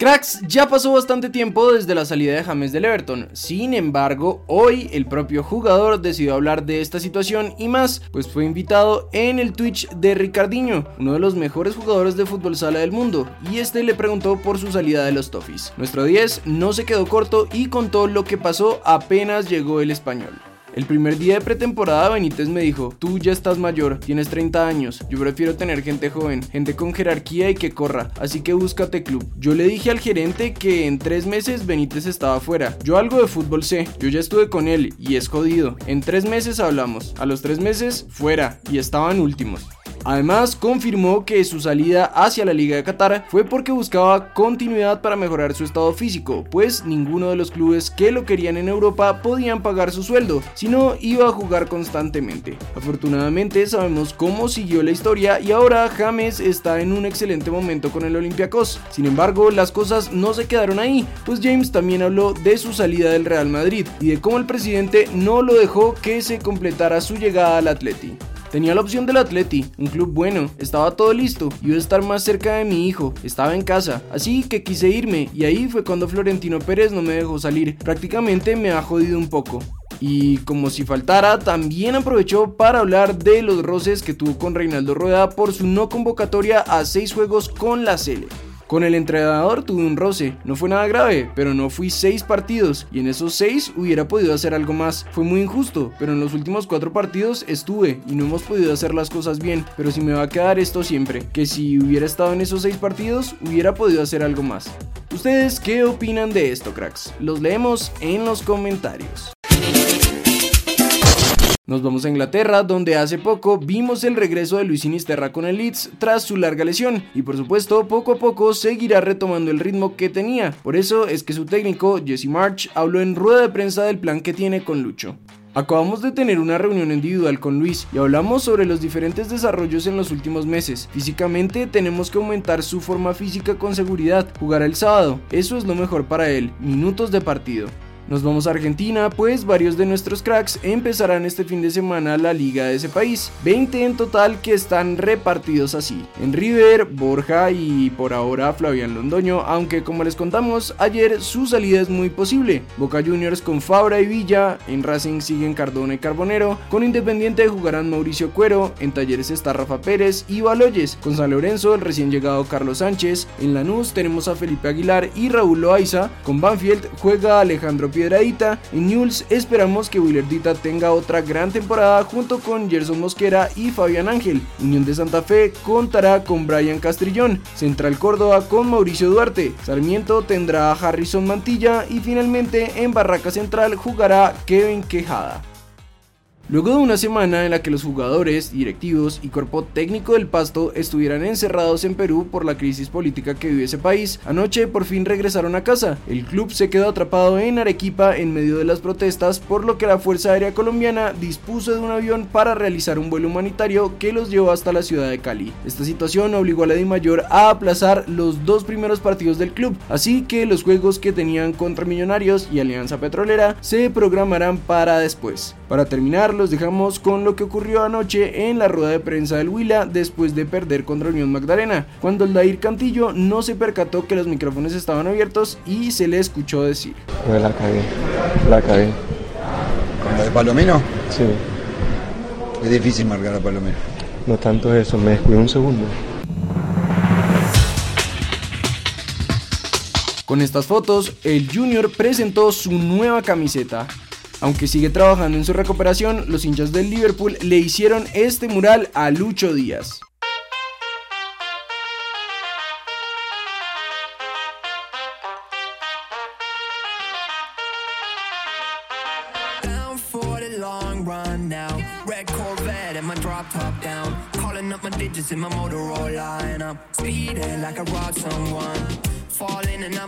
Cracks, ya pasó bastante tiempo desde la salida de James del Everton, sin embargo, hoy el propio jugador decidió hablar de esta situación y más, pues fue invitado en el Twitch de Ricardinho, uno de los mejores jugadores de fútbol sala del mundo, y este le preguntó por su salida de los Toffees. Nuestro 10 no se quedó corto y contó lo que pasó apenas llegó el español. El primer día de pretemporada Benítez me dijo, tú ya estás mayor, tienes 30 años, yo prefiero tener gente joven, gente con jerarquía y que corra, así que búscate club. Yo le dije al gerente que en tres meses Benítez estaba fuera, yo algo de fútbol sé, yo ya estuve con él y es jodido, en tres meses hablamos, a los tres meses fuera y estaban últimos. Además, confirmó que su salida hacia la Liga de Qatar fue porque buscaba continuidad para mejorar su estado físico, pues ninguno de los clubes que lo querían en Europa podían pagar su sueldo, sino iba a jugar constantemente. Afortunadamente sabemos cómo siguió la historia y ahora James está en un excelente momento con el Olympiacos. Sin embargo, las cosas no se quedaron ahí, pues James también habló de su salida del Real Madrid y de cómo el presidente no lo dejó que se completara su llegada al Atleti. Tenía la opción del Atleti, un club bueno, estaba todo listo, iba a estar más cerca de mi hijo, estaba en casa, así que quise irme y ahí fue cuando Florentino Pérez no me dejó salir, prácticamente me ha jodido un poco. Y como si faltara, también aprovechó para hablar de los roces que tuvo con Reinaldo Rueda por su no convocatoria a seis juegos con la Sele. Con el entrenador tuve un roce, no fue nada grave, pero no fui seis partidos y en esos seis hubiera podido hacer algo más. Fue muy injusto, pero en los últimos cuatro partidos estuve y no hemos podido hacer las cosas bien, pero si me va a quedar esto siempre, que si hubiera estado en esos seis partidos hubiera podido hacer algo más. ¿Ustedes qué opinan de esto, cracks? Los leemos en los comentarios. Nos vamos a Inglaterra, donde hace poco vimos el regreso de Luis Sinisterra con el Leeds tras su larga lesión, y por supuesto poco a poco seguirá retomando el ritmo que tenía. Por eso es que su técnico, Jesse March, habló en rueda de prensa del plan que tiene con Lucho. Acabamos de tener una reunión individual con Luis y hablamos sobre los diferentes desarrollos en los últimos meses. Físicamente tenemos que aumentar su forma física con seguridad, jugar el sábado, eso es lo mejor para él, minutos de partido. Nos vamos a Argentina, pues varios de nuestros cracks empezarán este fin de semana la liga de ese país. 20 en total que están repartidos así. En River, Borja y por ahora Flavián Londoño, aunque como les contamos ayer su salida es muy posible. Boca Juniors con Fabra y Villa, en Racing siguen Cardona y Carbonero, con Independiente jugarán Mauricio Cuero, en Talleres está Rafa Pérez y Baloyes, con San Lorenzo el recién llegado Carlos Sánchez, en Lanús tenemos a Felipe Aguilar y Raúl Loaiza, con Banfield juega Alejandro piedradita. En Newell's esperamos que Willardita tenga otra gran temporada junto con Gerson Mosquera y Fabián Ángel. Unión de Santa Fe contará con Brian Castrillón. Central Córdoba con Mauricio Duarte. Sarmiento tendrá a Harrison Mantilla y finalmente en Barraca Central jugará Kevin Quejada. Luego de una semana en la que los jugadores, directivos y cuerpo técnico del Pasto estuvieran encerrados en Perú por la crisis política que vive ese país, anoche por fin regresaron a casa. El club se quedó atrapado en Arequipa en medio de las protestas, por lo que la Fuerza Aérea Colombiana dispuso de un avión para realizar un vuelo humanitario que los llevó hasta la ciudad de Cali. Esta situación obligó a la Mayor a aplazar los dos primeros partidos del club, así que los juegos que tenían contra Millonarios y Alianza Petrolera se programarán para después. Para terminar, los dejamos con lo que ocurrió anoche en la rueda de prensa del Huila después de perder contra Unión Magdalena, cuando el Dair Cantillo no se percató que los micrófonos estaban abiertos y se le escuchó decir. La cagué, la cagué. ¿Con de Palomino? Sí, Es difícil marcar a Palomino. no tanto eso, me descuidé un segundo. Con estas fotos, el Junior presentó su nueva camiseta. Aunque sigue trabajando en su recuperación, los hinchas del Liverpool le hicieron este mural a Lucho Díaz.